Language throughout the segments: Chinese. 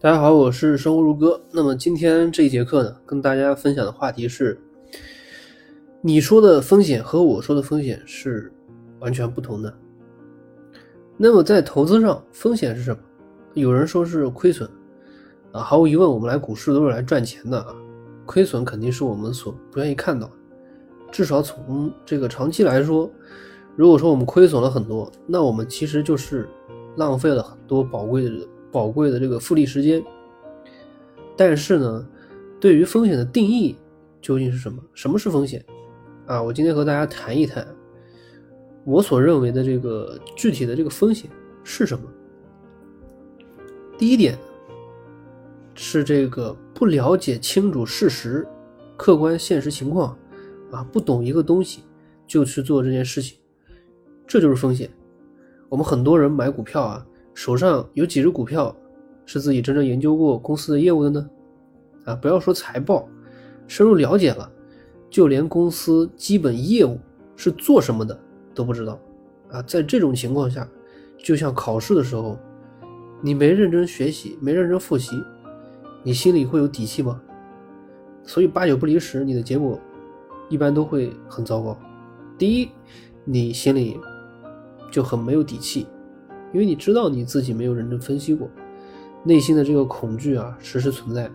大家好，我是生活如歌。那么今天这一节课呢，跟大家分享的话题是：你说的风险和我说的风险是完全不同的。那么在投资上，风险是什么？有人说是亏损啊，毫无疑问，我们来股市都是来赚钱的啊，亏损肯定是我们所不愿意看到的。至少从这个长期来说，如果说我们亏损了很多，那我们其实就是浪费了很多宝贵的。宝贵的这个复利时间，但是呢，对于风险的定义究竟是什么？什么是风险？啊，我今天和大家谈一谈我所认为的这个具体的这个风险是什么。第一点是这个不了解清楚事实、客观现实情况，啊，不懂一个东西就去做这件事情，这就是风险。我们很多人买股票啊。手上有几只股票是自己真正研究过公司的业务的呢？啊，不要说财报，深入了解了，就连公司基本业务是做什么的都不知道。啊，在这种情况下，就像考试的时候，你没认真学习，没认真复习，你心里会有底气吗？所以八九不离十，你的结果一般都会很糟糕。第一，你心里就很没有底气。因为你知道你自己没有认真分析过，内心的这个恐惧啊，时时存在。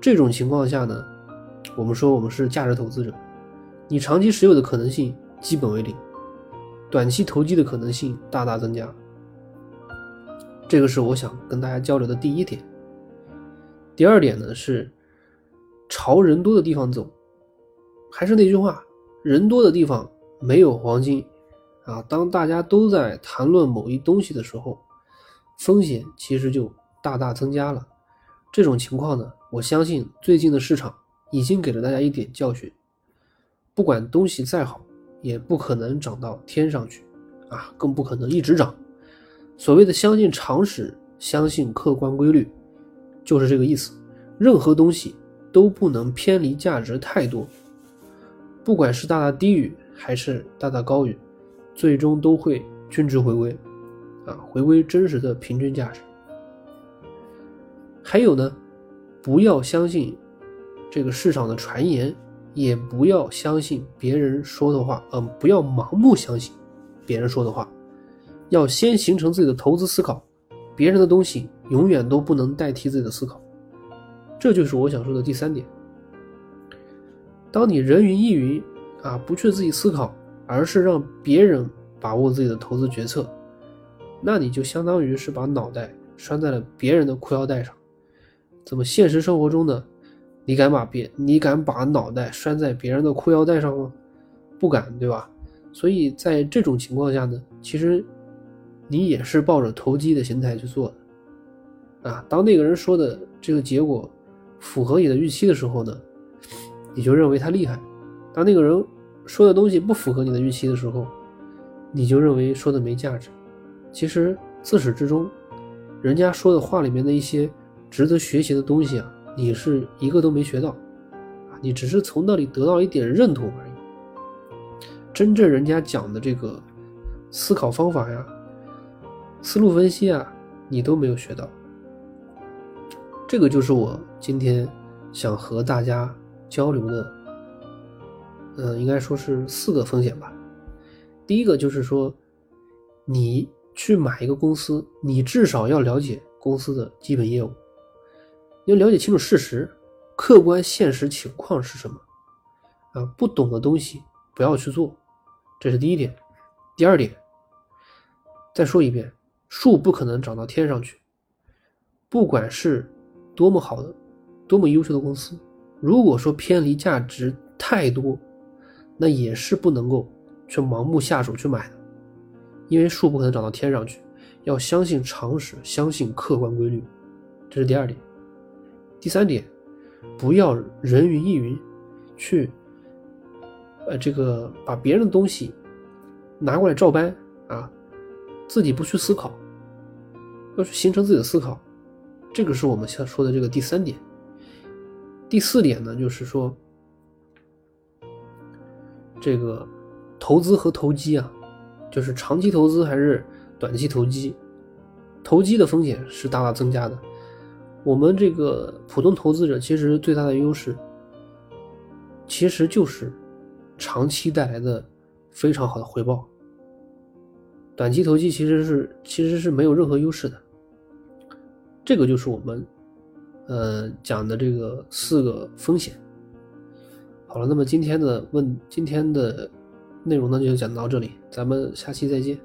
这种情况下呢，我们说我们是价值投资者，你长期持有的可能性基本为零，短期投机的可能性大大增加。这个是我想跟大家交流的第一点。第二点呢是朝人多的地方走，还是那句话，人多的地方没有黄金。啊，当大家都在谈论某一东西的时候，风险其实就大大增加了。这种情况呢，我相信最近的市场已经给了大家一点教训。不管东西再好，也不可能涨到天上去，啊，更不可能一直涨。所谓的相信常识、相信客观规律，就是这个意思。任何东西都不能偏离价值太多，不管是大大低于还是大大高于。最终都会均值回归，啊，回归真实的平均价值。还有呢，不要相信这个市场的传言，也不要相信别人说的话，嗯，不要盲目相信别人说的话，要先形成自己的投资思考。别人的东西永远都不能代替自己的思考，这就是我想说的第三点。当你人云亦云，啊，不去自己思考。而是让别人把握自己的投资决策，那你就相当于是把脑袋拴在了别人的裤腰带上。怎么现实生活中呢？你敢把别你敢把脑袋拴在别人的裤腰带上吗？不敢，对吧？所以在这种情况下呢，其实你也是抱着投机的心态去做的啊。当那个人说的这个结果符合你的预期的时候呢，你就认为他厉害。当那个人。说的东西不符合你的预期的时候，你就认为说的没价值。其实自始至终，人家说的话里面的一些值得学习的东西啊，你是一个都没学到，啊，你只是从那里得到一点认同而已。真正人家讲的这个思考方法呀、思路分析啊，你都没有学到。这个就是我今天想和大家交流的。嗯，应该说是四个风险吧。第一个就是说，你去买一个公司，你至少要了解公司的基本业务，要了解清楚事实、客观现实情况是什么。啊，不懂的东西不要去做，这是第一点。第二点，再说一遍，树不可能长到天上去。不管是多么好的、多么优秀的公司，如果说偏离价值太多，那也是不能够去盲目下手去买的，因为树不可能长到天上去，要相信常识，相信客观规律，这是第二点。第三点，不要人云亦云，去，呃，这个把别人的东西拿过来照搬啊，自己不去思考，要去形成自己的思考，这个是我们现在说的这个第三点。第四点呢，就是说。这个投资和投机啊，就是长期投资还是短期投机，投机的风险是大大增加的。我们这个普通投资者其实最大的优势，其实就是长期带来的非常好的回报。短期投机其实是其实是没有任何优势的。这个就是我们呃讲的这个四个风险。好了，那么今天的问今天的内容呢就讲到这里，咱们下期再见。